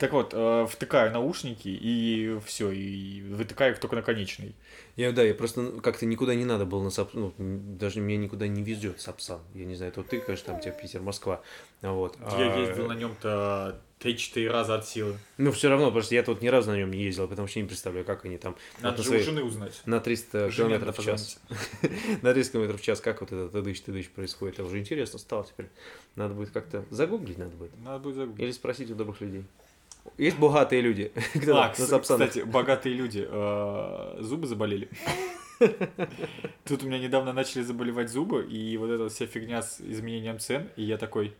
Так вот, э, втыкаю наушники и все, и вытыкаю их только на конечный. Я, да, я просто как-то никуда не надо было на Сап... ну, даже меня никуда не везет Сапсан. Я не знаю, вот ты, конечно, там тебя Питер, Москва. Вот. Я А, ездил на нем-то 3-4 раза от силы. Ну, все равно, просто я тут ни разу на нем не ездил, потому что не представляю, как они там Надо на, же у своей- жены узнать. на 300 Жене километров в час. [laughs] на 300 километров в час, как вот это тыдыщ, тыдыщ происходит. Это уже интересно стало теперь. Надо будет как-то загуглить надо будет. Надо будет загуглить. Или спросить у добрых людей. Есть богатые люди, [laughs] А, на кстати, богатые люди, э, зубы заболели. [laughs] Тут у меня недавно начали заболевать зубы, и вот эта вот вся фигня с изменением цен, и я такой,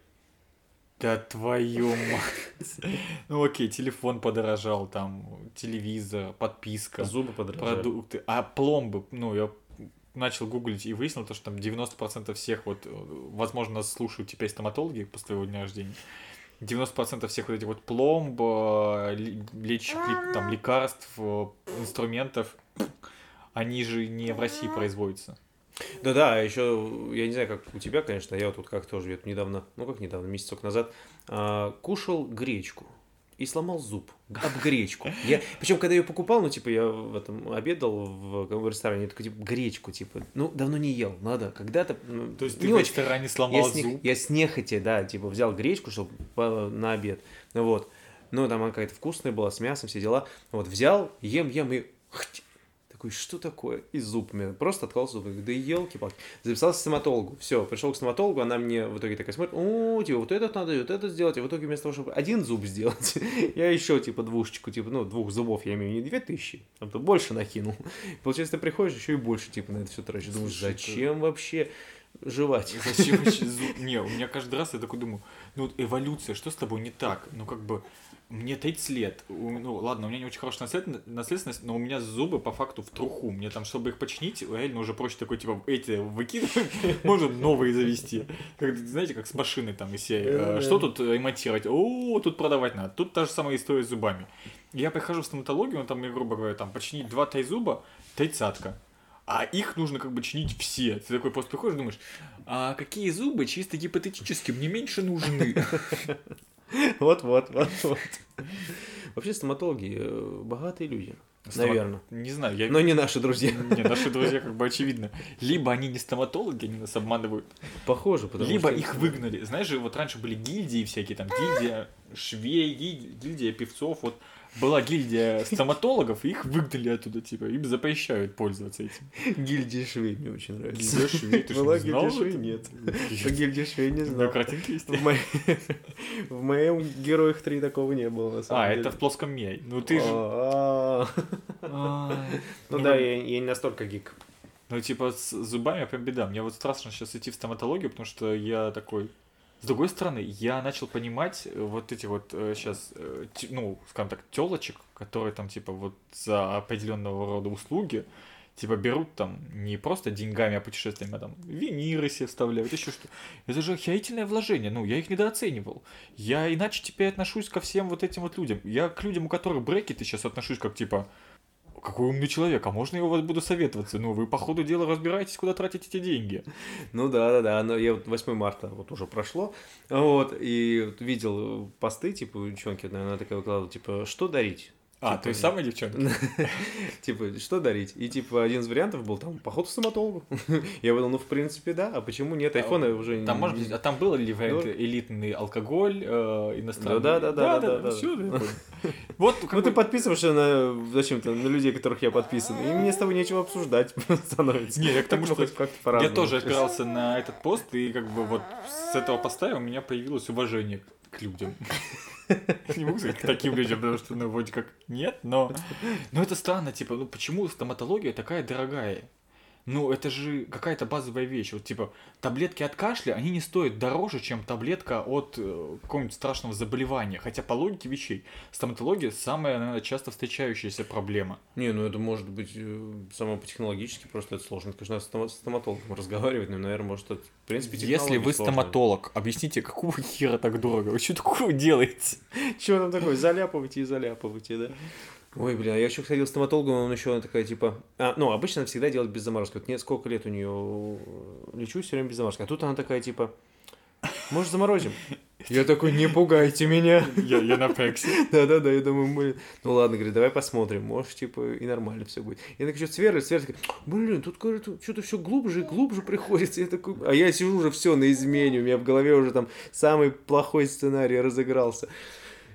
да твою мать. [laughs] Ну окей, телефон подорожал, там, телевизор, подписка, Зубы подражали. продукты, а пломбы, ну, я начал гуглить и выяснил то, что там 90% всех вот, возможно, нас слушают теперь стоматологи после твоего дня рождения. 90% всех вот этих вот пломб, э, леч, там, лекарств, э, инструментов, они же не в России производятся. Да-да, а еще, я не знаю, как у тебя, конечно, я вот тут как тоже недавно, ну как недавно, месяцок назад, а, кушал гречку и сломал зуб об гречку. Я, причем, когда я ее покупал, ну, типа, я в этом обедал в, в ресторане, такой, типа, гречку, типа, ну, давно не ел, надо, когда-то... Ну, То есть ты в ресторане сломал я зуб? я с нехотя, да, типа, взял гречку, чтобы на обед, вот. Ну, там она какая-то вкусная была, с мясом, все дела. Вот, взял, ем, ем и такой, что такое? И зуб мне просто откололся зуб. Да елки-палки. Записался к стоматологу. Все, пришел к стоматологу, она мне в итоге такая смотрит, о, типа, вот этот надо, вот это сделать. И в итоге вместо того, чтобы один зуб сделать, [laughs] я еще, типа, двушечку, типа, ну, двух зубов, я имею не две тысячи, а то больше накинул. [laughs] Получается, ты приходишь, еще и больше, типа, на это все тратишь. Думаешь, зачем вообще жевать? [laughs] Зачем вообще зуб? Не, у меня каждый раз я такой думаю, ну, эволюция, что с тобой не так? Ну, как бы, мне 30 лет. Ну, ладно, у меня не очень хорошая наследственность, но у меня зубы по факту в труху. Мне там, чтобы их починить, реально уже проще такой, типа, эти выкидывать, [laughs] можно новые завести. Как, знаете, как с машиной там, если э, что тут ремонтировать? О, тут продавать надо. Тут та же самая история с зубами. Я прихожу в стоматологию, ну, там, мне, грубо говоря, там, починить два-три зуба, тридцатка. А их нужно как бы чинить все. Ты такой просто приходишь и думаешь, а какие зубы чисто гипотетически мне меньше нужны? [laughs] [laughs] Вот, вот, вот, вот. Вообще стоматологи э, богатые люди. Стомат... Наверное. Не знаю. Я... Но не наши друзья. Не, наши друзья как бы очевидно. Либо они не стоматологи, они нас обманывают. Похоже, потому Либо что... их выгнали. Знаешь же, вот раньше были гильдии всякие, там гильдия швей, гильдия певцов, вот была гильдия стоматологов, и их выгнали оттуда, типа, им запрещают пользоваться этим. Гильдия швей мне очень нравится. Гильдия швей, ты Была гильдия швей? Нет. Гильдия швей не знал. картинки есть. В моем Героях 3 такого не было, А, это в плоском мире. Ну ты же... [laughs] Ну да, я не настолько гик. Ну, типа, с зубами прям беда. Мне вот страшно сейчас идти в стоматологию, потому что я такой с другой стороны, я начал понимать э, вот эти вот сейчас, э, э, ну, скажем так, телочек, которые там, типа, вот за определенного рода услуги, типа, берут там не просто деньгами, а путешествиями, а там виниры себе вставляют, еще что. Это же охерительное вложение, ну, я их недооценивал. Я иначе теперь отношусь ко всем вот этим вот людям. Я к людям, у которых брекеты сейчас отношусь как, типа, какой умный человек, а можно я у вас буду советоваться? Ну, вы по ходу дела разбираетесь, куда тратить эти деньги. Ну да, да, да. Но я вот 8 марта вот уже прошло, вот, и видел посты, типа, девчонки, наверное, такая выкладывала, типа, что дарить? А, типа, то есть самая девчонка? [laughs] типа, что дарить? И, типа, один из вариантов был там, поход к стоматологу. [laughs] Я подумал, ну, в принципе, да, а почему нет? Айфона уже Там, может быть, а там было ли вариант элитный алкоголь э, иностранный? Да, да, да, да, да. [laughs] Вот, ну, ты подписываешься на, зачем-то, на людей, которых я подписан, и мне с тобой нечего обсуждать становится. Не, я к тому, что я тоже опирался на этот пост, и как бы вот с этого поста у меня появилось уважение к людям. [laughs] Не могу сказать к таким людям, потому что, ну, вроде как нет, но... Но это странно, типа, ну, почему стоматология такая дорогая? Ну, это же какая-то базовая вещь. Вот, типа, таблетки от кашля, они не стоят дороже, чем таблетка от э, какого-нибудь страшного заболевания. Хотя, по логике вещей, стоматология самая, наверное, часто встречающаяся проблема. Не, ну это может быть э, само по технологически, просто это сложно. Конечно, с стоматологом разговаривать, но, наверное, может, это, в принципе, Если вы сложно. стоматолог, объясните, какого хера так дорого? Вы что такого делаете? Чего там такое? Заляпывайте и заляпывайте, да? Ой, блин, я еще ходил к стоматологу, он еще такая, типа... А, ну, обычно она всегда делает без заморозки. Вот нет, сколько лет у нее лечу, все время без заморозки. А тут она такая, типа, может, заморозим? [laughs] Я такой, не пугайте меня. Я, я напрягся. [laughs] Да-да-да, я думаю, блин, ну ладно, говорит, давай посмотрим, может, типа, и нормально все будет. Я так что сверлю, сверлю, блин, тут, говорит, что-то все глубже и глубже приходится. Я такой, а я сижу уже все на измене, у меня в голове уже там самый плохой сценарий разыгрался.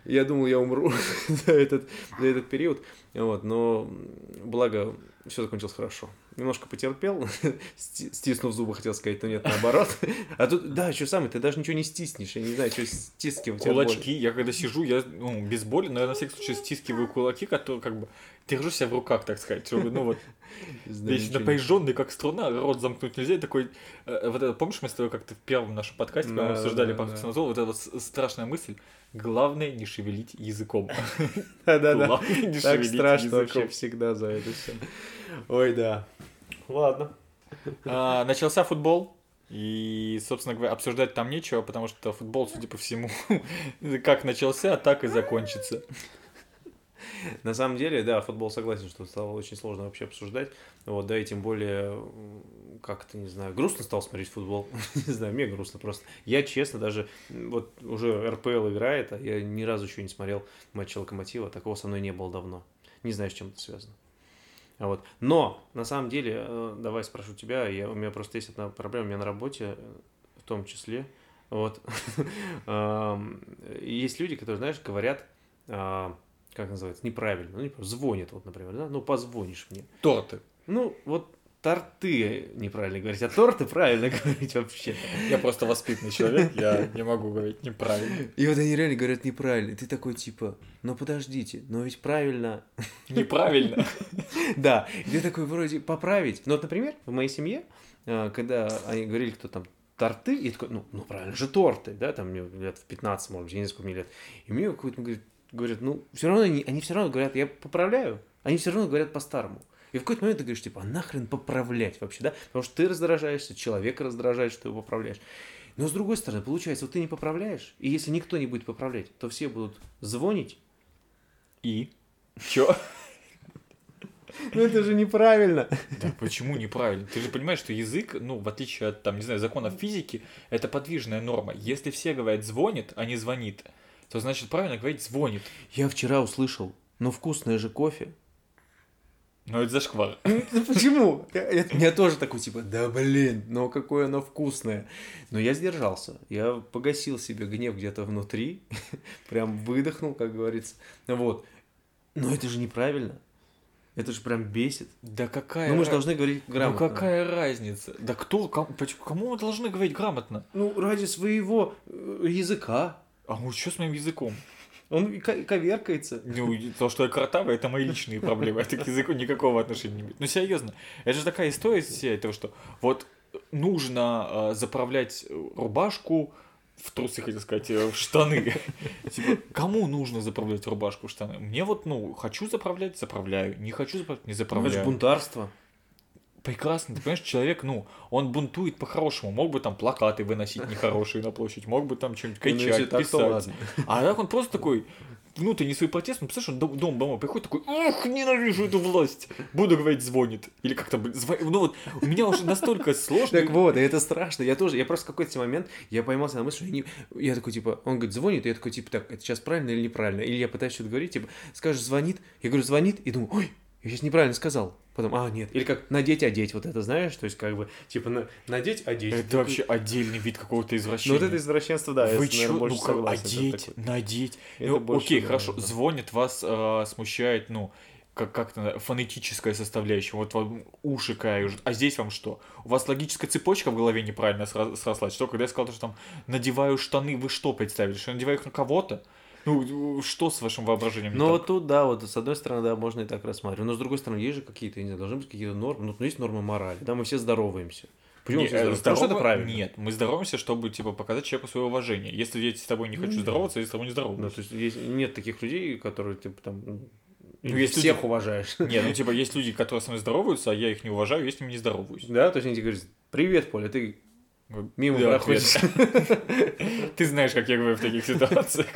Я думал, я умру [laughs] за, этот, за этот период. Вот, но благо все закончилось хорошо. Немножко потерпел, [laughs] стиснув зубы, хотел сказать, но нет, наоборот. А тут, да, что самое, ты даже ничего не стиснешь, я не знаю, что стискивать. Кулачки, я когда сижу, я ну, без боли, но я на всякий случай стискиваю кулаки, которые как бы держу себя в руках, так сказать, чтобы, ну вот, [laughs] весь напряженный, как струна, рот замкнуть нельзя, и такой, э, вот это, помнишь, мы с тобой как-то в первом нашем подкасте, когда мы обсуждали да, да. вот эта вот страшная мысль, главное не шевелить языком. [laughs] Да-да-да, так страшно вообще всегда за это все. Ой, да. Ладно. А, начался футбол. И, собственно говоря, обсуждать там нечего, потому что футбол, судя по всему, [laughs] как начался, так и закончится. [laughs] На самом деле, да, футбол согласен, что стало очень сложно вообще обсуждать. Вот, да, и тем более, как-то, не знаю, грустно стал смотреть футбол. [laughs] не знаю, мне грустно просто. Я, честно, даже, вот уже РПЛ играет, а я ни разу еще не смотрел матч Локомотива. Такого со мной не было давно. Не знаю, с чем это связано. Вот. Но, на самом деле, э, давай спрошу тебя, я, у меня просто есть одна проблема, у меня на работе э, в том числе, вот, [laughs] есть люди, которые, знаешь, говорят, а, как называется, неправильно, ну, не звонят, вот, например, да, ну, позвонишь мне. Торты. Ну, вот торты неправильно говорить, а торты правильно [laughs] говорить вообще. Я просто воспитанный человек, я не могу говорить неправильно. И вот они реально говорят неправильно. И ты такой типа, ну подождите, но ведь правильно. Неправильно. [laughs] Да, и ты такой вроде поправить. Ну вот, например, в моей семье, а, когда они говорили, кто там торты, и такой, ну, ну правильно же торты, да, там мне лет в 15, может быть, я не знаю, сколько мне лет. И мне какой-то говорит, говорят, ну, все равно они, они все равно говорят, я поправляю, они все равно говорят по-старому. И в какой-то момент ты говоришь, типа, а нахрен поправлять вообще, да? Потому что ты раздражаешься, человек раздражает, что его поправляешь. Но с другой стороны, получается, вот ты не поправляешь, и если никто не будет поправлять, то все будут звонить. И? Чё? [laughs] Ну это же неправильно. Да почему неправильно? Ты же понимаешь, что язык, ну, в отличие от, там, не знаю, законов физики, это подвижная норма. Если все говорят звонит, а не звонит, то значит правильно говорить звонит. Я вчера услышал, но вкусное же кофе. Ну, это зашквар. [laughs] Ну, почему? Я, тоже такой, типа, да блин, но какое оно вкусное. Но я сдержался. Я погасил себе гнев где-то внутри. [laughs] Прям выдохнул, как говорится. Вот. Но это же неправильно. Это же прям бесит. Да какая Ну мы же должны говорить грамотно. Ну какая разница? Да кто, кому, кому мы должны говорить грамотно? Ну ради своего э, языка. А ну что с моим языком? Он коверкается. Ну, то, что я картавый, это мои личные проблемы. Это к языку никакого отношения не имеет. Ну, серьезно. Это же такая история всей того, что вот нужно э, заправлять рубашку в трусы, хотел сказать, э, в штаны. Типа, кому нужно заправлять рубашку в штаны? Мне вот, ну, хочу заправлять, заправляю. Не хочу заправлять, не заправляю. Это же бунтарство прекрасно, ты понимаешь, человек, ну, он бунтует по-хорошему, мог бы там плакаты выносить нехорошие на площадь, мог бы там что-нибудь ну, кричать, ну, писать. А так он просто такой, внутренний свой протест, ну, представляешь, он дом домой приходит такой, ох, ненавижу эту власть, буду говорить, звонит. Или как-то, ну вот, у меня уже настолько сложно. Так вот, и это страшно, я тоже, я просто в какой-то момент, я поймался на мысли, что я, не, я такой, типа, он говорит, звонит, и я такой, типа, так, это сейчас правильно или неправильно? Или я пытаюсь что-то говорить, типа, скажешь, звонит, я говорю, звонит, и думаю, ой, я сейчас неправильно сказал. Потом, а, нет. Или как надеть, одеть, вот это знаешь? То есть, как бы, типа, на, надеть, одеть. Это вообще отдельный вид какого-то извращения. Ну, вот это извращенство, да, Вы что, ну, согласен, одеть, надеть. Это ну, окей, хорошо, да. звонит, вас э, смущает, ну, как как-то фонетическая составляющая. Вот вам уши каюжат. А здесь вам что? У вас логическая цепочка в голове неправильно срослась. Что, когда я сказал, что там надеваю штаны, вы что представили? Что я надеваю их на кого-то? Ну, что с вашим воображением? Ну, вот тут, да, вот с одной стороны, да, можно и так рассматривать. Но с другой стороны, есть же какие-то, не знаю, должны быть какие-то нормы. Ну, есть нормы морали. Да, мы все здороваемся. Почему все здороваемся? Потому что это правильно. Нет, мы здороваемся, чтобы, типа, показать человеку свое уважение. Если я с тобой не хочу ну, здороваться, я с тобой не здороваюсь. Ну, то есть, есть, нет таких людей, которые, типа, там, ну, ну, есть всех люди... уважаешь. Нет, ну типа [laughs] есть люди, которые со мной здороваются, а я их не уважаю, я с ними не здороваюсь. Да, то есть они тебе говорят, привет, Поля, ты Мимо да, проходишь. [laughs] Ты знаешь, как я говорю в таких ситуациях.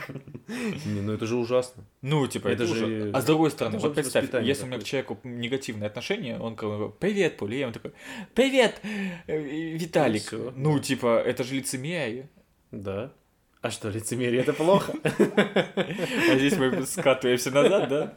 Не, ну это же ужасно. Ну, типа, это, же... А с другой стороны, вот представь, если у меня к человеку негативное отношение, он говорит, привет, Поля, я ему такой, привет, э, Виталик. Ну, типа, это же лицемерие. Да. А что, лицемерие это плохо? [laughs] А здесь мы скатываемся назад, да?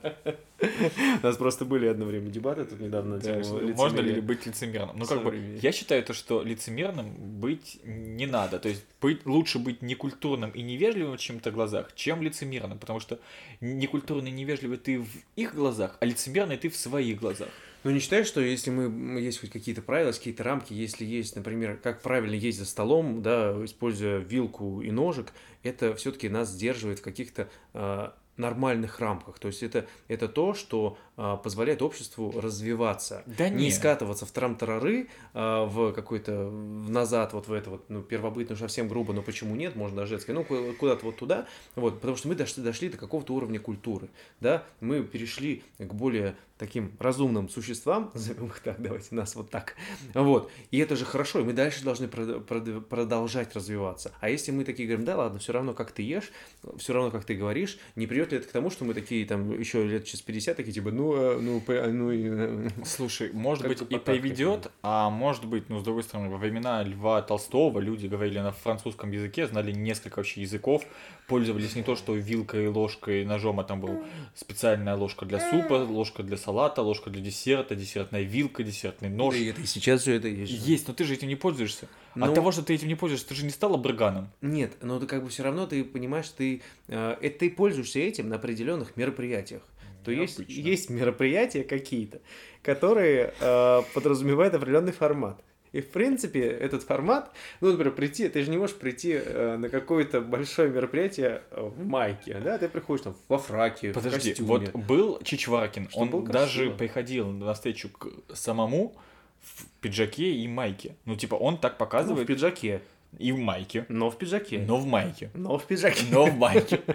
У нас просто были одно время дебаты тут недавно на тему Можно ли быть лицемерным? Ну, как бы, я считаю то, что лицемерным быть не надо. То есть, быть, лучше быть некультурным и невежливым в чем-то глазах, чем лицемерным. Потому что некультурный и невежливый ты в их глазах, а лицемерный ты в своих глазах. Ну, не считаешь, что если мы есть хоть какие-то правила, какие-то рамки, если есть, например, как правильно есть за столом, да, используя вилку и ножик, это все-таки нас сдерживает в каких-то э, нормальных рамках. То есть это, это то, что позволяет обществу развиваться. Да не не. скатываться в трам-тарары, а, в какой-то в назад, вот в это вот, ну, первобытно уж совсем грубо, но почему нет, можно даже женское, ну, ку- куда-то вот туда, вот, потому что мы дошли, дошли до какого-то уровня культуры, да, мы перешли к более таким разумным существам, [laughs] назовем их так, давайте нас вот так, вот, и это же хорошо, и мы дальше должны прод- прод- продолжать развиваться, а если мы такие говорим, да ладно, все равно как ты ешь, все равно как ты говоришь, не придет ли это к тому, что мы такие там еще лет через 50 такие типа, ну, ну, а, ну, и, э, Слушай, может Как быть бы и приведет, а может быть, ну, с другой стороны, во времена Льва Толстого люди говорили на французском языке, знали несколько вообще языков, пользовались не то что вилкой, ложкой, ножом, а там был специальная ложка для супа, ложка для салата, ложка для десерта, десертная вилка, десертный нож. Да и это и сейчас все это есть. Есть, но ты же этим не пользуешься. Ну- От того, что ты этим не пользуешься, ты же не стал абрыганом. Нет, но ты как бы все равно ты понимаешь, ты э, это ты пользуешься этим на определенных мероприятиях. То есть есть мероприятия какие-то, которые э, подразумевают определенный формат. И в принципе этот формат, ну, например, прийти, ты же не можешь прийти э, на какое-то большое мероприятие э, в майке, да, ты приходишь там во фраке, в Подожди, костюме. вот был Чичваркин, Что он было даже приходил на встречу к самому в пиджаке и майке. Ну, типа, он так Ну, в показывает пиджаке, и в майке, но в пиджаке, но в майке, но в пиджаке. но в майке. [laughs]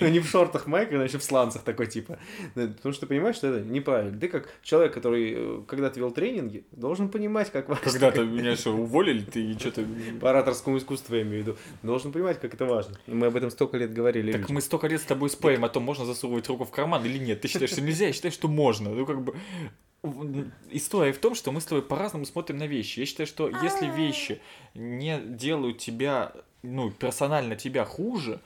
Ну, не в шортах майка, а еще в сланцах такой типа. Да, Потому что понимаешь, что это неправильно. Ты как человек, который э, когда-то вел тренинги, должен понимать, как важно. Когда-то [laughs] меня что, уволили, ты что-то... [laughs] По ораторскому искусству я имею в виду. Должен понимать, как это важно. Мы об этом столько лет говорили. Так мы столько лет с тобой спорим о том, можно засовывать руку в карман или нет. Ты считаешь, что нельзя, я считаю, что можно. Ну, как бы... История в том, что мы с тобой по-разному смотрим на вещи. Я считаю, что если вещи не делают тебя, ну, персонально тебя хуже,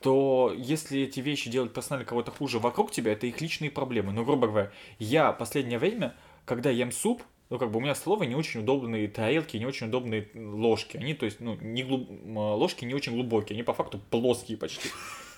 то если эти вещи делают персонально кого-то хуже вокруг тебя, это их личные проблемы. Ну, грубо говоря, я последнее время, когда ем суп, ну, как бы у меня в столовой не очень удобные тарелки, не очень удобные ложки. Они, то есть, ну, не глуб- ложки не очень глубокие, они по факту плоские почти.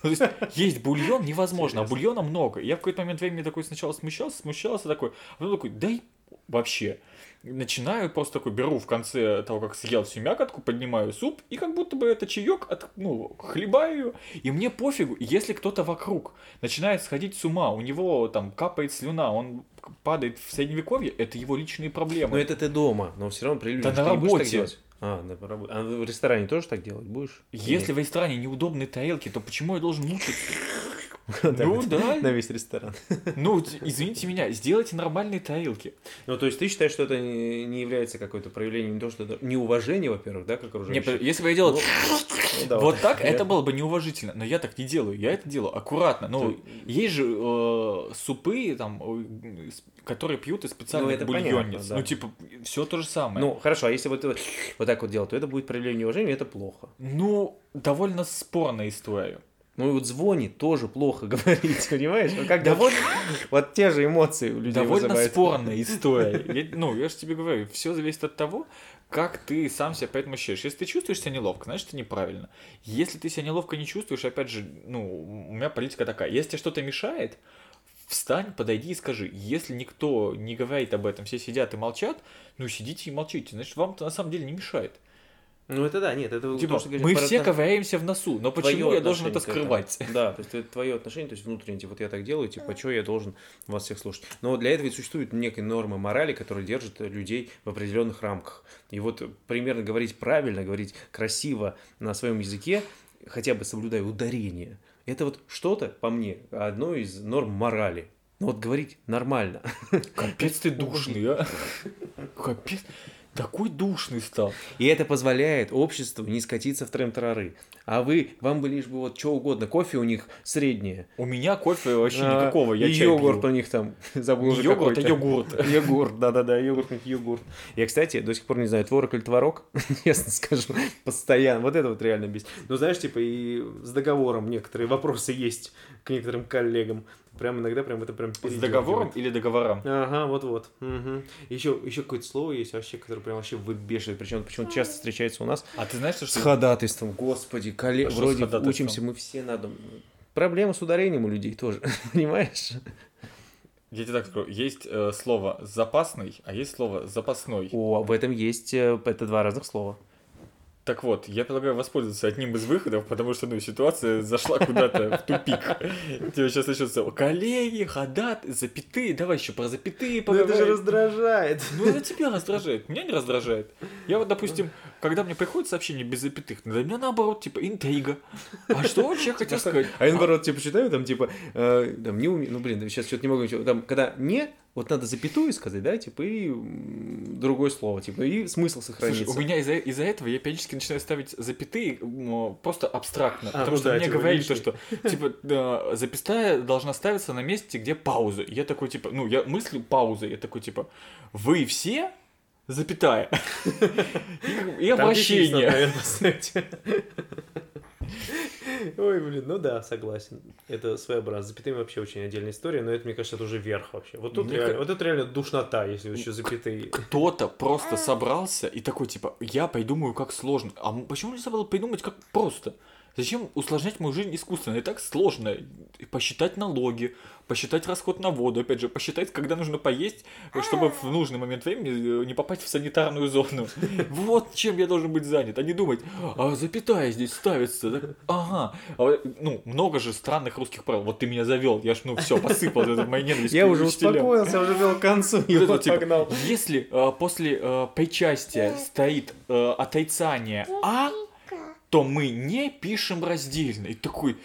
Ну, то есть, [laughs] есть бульон невозможно, а бульона много. И Я в какой-то момент времени такой сначала смущался, смущался такой, а потом такой, да и вообще. Начинаю просто такой, беру в конце того, как съел всю мякотку, поднимаю суп, и как будто бы это чаек, от, ну, хлебаю и мне пофигу, если кто-то вокруг начинает сходить с ума, у него там капает слюна, он падает в средневековье, это его личные проблемы. Но это ты дома, но все равно при людях. Да на работе. А, на работе. А в ресторане тоже так делать будешь? Если в ресторане неудобные тарелки, то почему я должен мучиться? Ну да. На весь ресторан. [laughs] Ну, извините меня, сделайте нормальные тарелки. Ну, то есть ты считаешь, что это не является какое-то проявлением не то, что это неуважение, во-первых, да, как окружающих? если бы я делал Ну, [laughs] вот так, это было бы неуважительно. Но я так не делаю. Я это делаю аккуратно. Ну, есть же э, супы, там, которые пьют из специальных Ну, бульонниц. да. Ну, типа, все то же самое. Ну, хорошо, а если вот, вот, вот так вот делать, то это будет проявление неуважения, это плохо. Ну, довольно спорная история. Ну и вот звонит тоже плохо [laughs] говорить, понимаешь? Ну, как довольно... Вот те же эмоции у людей Довольно вызывает. спорная история. Я- ну, я же тебе говорю, все зависит от того, как ты сам себя поэтому ощущаешь. Если ты чувствуешь себя неловко, значит, это неправильно. Если ты себя неловко не чувствуешь, опять же, ну, у меня политика такая, если тебе что-то мешает, встань, подойди и скажи. Если никто не говорит об этом, все сидят и молчат, ну, сидите и молчите, значит, вам это на самом деле не мешает. Ну это да, нет, это Типа, то, что говоришь мы про все ковыряемся в носу, но почему я должен это скрывать? [laughs] Да, то есть это твое отношение, то есть внутреннее, типа, вот я так делаю, типа, что я должен вас всех слушать. Но для этого ведь существуют некие нормы морали, которые держат людей в определенных рамках. И вот примерно говорить правильно, говорить красиво на своем языке, хотя бы соблюдая ударение, это вот что-то, по мне, одно из норм морали. Ну вот говорить нормально. [laughs] Капец ты душный, а. Капец. Такой душный стал. И это позволяет обществу не скатиться в трем-тарары. А вы, вам бы лишь бы вот что угодно, кофе у них среднее. У меня кофе вообще А, никакого, я и чай йогурт пью. у них там, [laughs] забыл уже йогурт, а йогурт. [laughs] Йогурт, да-да-да, йогурт, йогурт. Я, кстати, до сих пор не знаю, творог или творог, [laughs] честно скажу, постоянно. Вот это вот реально бесит. Ну, знаешь, типа и с договором некоторые вопросы есть к некоторым коллегам. Прям иногда прям это прям С договором или договорам? Ага, вот-вот. Еще, еще какое-то слово есть вообще, которое прям вообще выбешивает. Причем почему часто встречается у нас А ты знаешь, что... с ходатайством. Господи, коллег, А вроде ходатайством? учимся мы все на дом. Проблема с ударением у людей тоже, [laughs] понимаешь? Я тебе так скажу, есть э, слово запасный, а есть слово запасной. О, в этом есть, э, это два разных слова. Так вот, я предлагаю воспользоваться одним из выходов, потому что, ну, ситуация зашла куда-то в тупик. Тебе сейчас начнется коллеги, ходат, запятые, давай еще про запятые Ну это же поговорим. раздражает. Ну, это тебя раздражает, меня не раздражает. Я вот, допустим, когда мне приходит сообщение без запятых, для меня наоборот, типа, интрига. А что человек хотел сказать? А я наоборот, типа, читаю, там, типа, э, там, не уме... ну, блин, сейчас что-то не могу ничего, там, когда не, вот надо запятую сказать, да, типа, и другое слово, типа, и смысл Слушай, сохранится. у меня из-за из этого я периодически начинаю ставить запятые просто абстрактно. А, потому ну что да, мне типа, говорили то, что типа да, запятая должна ставиться на месте, где пауза. Я такой, типа, ну, я мыслю паузы. Я такой, типа, вы все запятая. [laughs] И- обращение. Ой, блин, ну да, согласен. Это своеобразно. Запятыми вообще очень отдельная история, но это, мне кажется, это уже верх вообще. Вот тут Мне реально, ка- вот это реально душнота, если еще запятые. Кто-то просто собрался и такой, типа, я придумаю, как сложно. А почему нельзя было придумать, как просто? Зачем усложнять мою жизнь искусственно? И так сложно. И Посчитать налоги, посчитать расход на воду, опять же, посчитать, когда нужно поесть, чтобы в нужный момент времени э, не попасть в санитарную зону. [laughs] Вот чем я должен быть занят, а не думать, а запятая здесь ставится. Так, Ага. А ну, много же странных русских правил. Вот ты меня завел, я ж, ну, все, посыпал это моей ненависть Я уже успокоился, уже вел к концу, и вот типа, погнал. Если э, после э, причастия стоит э, отрицание А, то мы не пишем раздельно. И такой,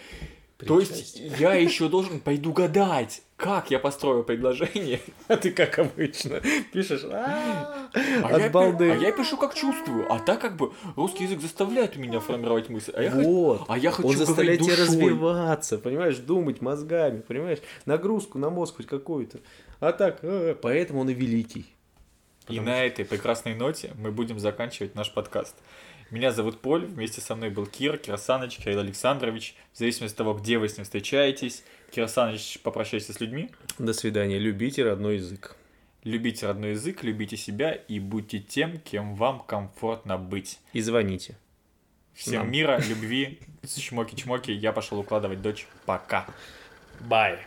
то есть я еще должен пойду гадать, как я построю предложение. [laughs] А ты как обычно пишешь. «А, А От балды. а я пишу как чувствую. А так как бы русский язык заставляет меня формировать мысль. А я, Вот. а я хочу Он заставляет тебя развиваться, понимаешь, думать мозгами, понимаешь, нагрузку на мозг хоть какую-то. А так, э, поэтому он и великий. И на этой прекрасной ноте мы будем заканчивать наш подкаст. Меня зовут Поль, вместе со мной был Кир, Кирсаныч, Кирилл Александрович. В зависимости от того, где вы с ним встречаетесь, Кирсаныч, попрощайся с людьми. До свидания. Любите родной язык. Любите родной язык, любите себя и будьте тем, кем вам комфортно быть. И звоните. Всем Нам. мира, любви, [laughs] чмоки-чмоки. Я пошел укладывать дочь. Пока. Бай.